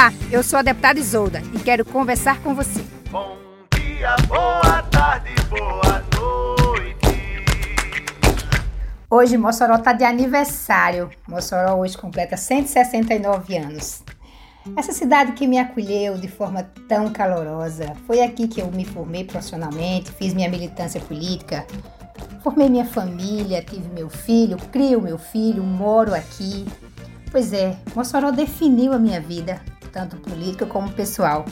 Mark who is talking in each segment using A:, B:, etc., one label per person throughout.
A: Olá, eu sou a deputada Isolda e quero conversar com você.
B: Bom dia, boa tarde, boa noite.
A: Hoje Mossoró está de aniversário. Mossoró hoje completa 169 anos. Essa cidade que me acolheu de forma tão calorosa. Foi aqui que eu me formei profissionalmente, fiz minha militância política, formei minha família, tive meu filho, crio meu filho, moro aqui. Pois é, Mossoró definiu a minha vida, tanto política como pessoal.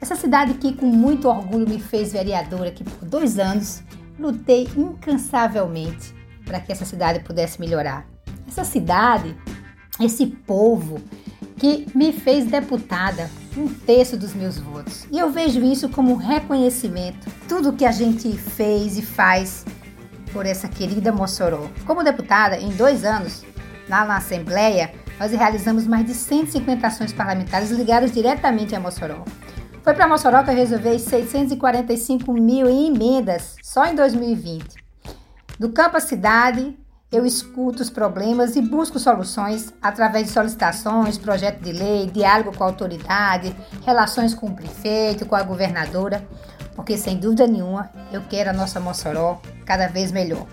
A: Essa cidade que com muito orgulho me fez vereadora, que por dois anos lutei incansavelmente para que essa cidade pudesse melhorar. Essa cidade, esse povo que me fez deputada, um terço dos meus votos. E eu vejo isso como um reconhecimento, tudo que a gente fez e faz por essa querida Mossoró. Como deputada, em dois anos, lá na Assembleia, nós realizamos mais de 150 ações parlamentares ligadas diretamente a Mossoró. Foi para Mossoró que eu resolvi 645 mil em emendas só em 2020. Do campo à cidade, eu escuto os problemas e busco soluções através de solicitações, projeto de lei, diálogo com a autoridade, relações com o prefeito, com a governadora, porque sem dúvida nenhuma eu quero a nossa Mossoró cada vez melhor.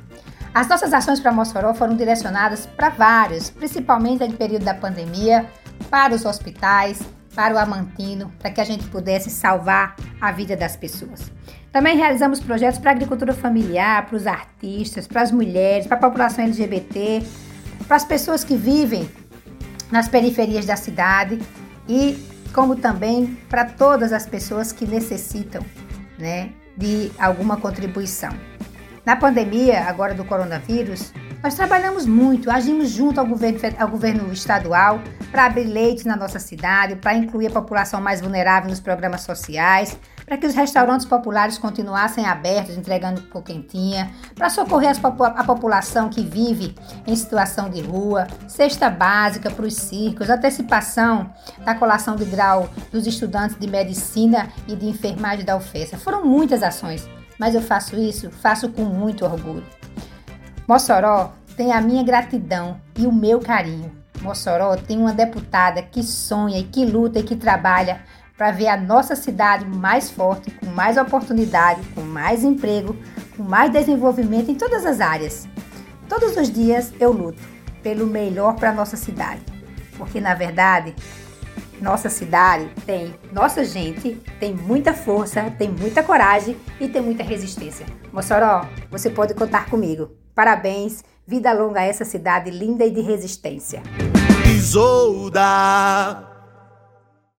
A: As nossas ações para Mossoró foram direcionadas para vários, principalmente no período da pandemia, para os hospitais, para o Amantino, para que a gente pudesse salvar a vida das pessoas. Também realizamos projetos para a agricultura familiar, para os artistas, para as mulheres, para a população LGBT, para as pessoas que vivem nas periferias da cidade e como também para todas as pessoas que necessitam né, de alguma contribuição. Na pandemia agora do coronavírus, nós trabalhamos muito, agimos junto ao governo, ao governo estadual para abrir leitos na nossa cidade, para incluir a população mais vulnerável nos programas sociais, para que os restaurantes populares continuassem abertos, entregando quentinha, para socorrer a população que vive em situação de rua, cesta básica para os circos, antecipação da colação de grau dos estudantes de medicina e de enfermagem da UFESA. Foram muitas ações mas eu faço isso, faço com muito orgulho. Mossoró tem a minha gratidão e o meu carinho. Mossoró tem uma deputada que sonha e que luta e que trabalha para ver a nossa cidade mais forte, com mais oportunidade, com mais emprego, com mais desenvolvimento em todas as áreas. Todos os dias eu luto pelo melhor para a nossa cidade, porque na verdade nossa cidade tem, nossa gente tem muita força, tem muita coragem e tem muita resistência. Mossoró, você pode contar comigo. Parabéns, vida longa a essa cidade linda e de resistência.
B: Isolda.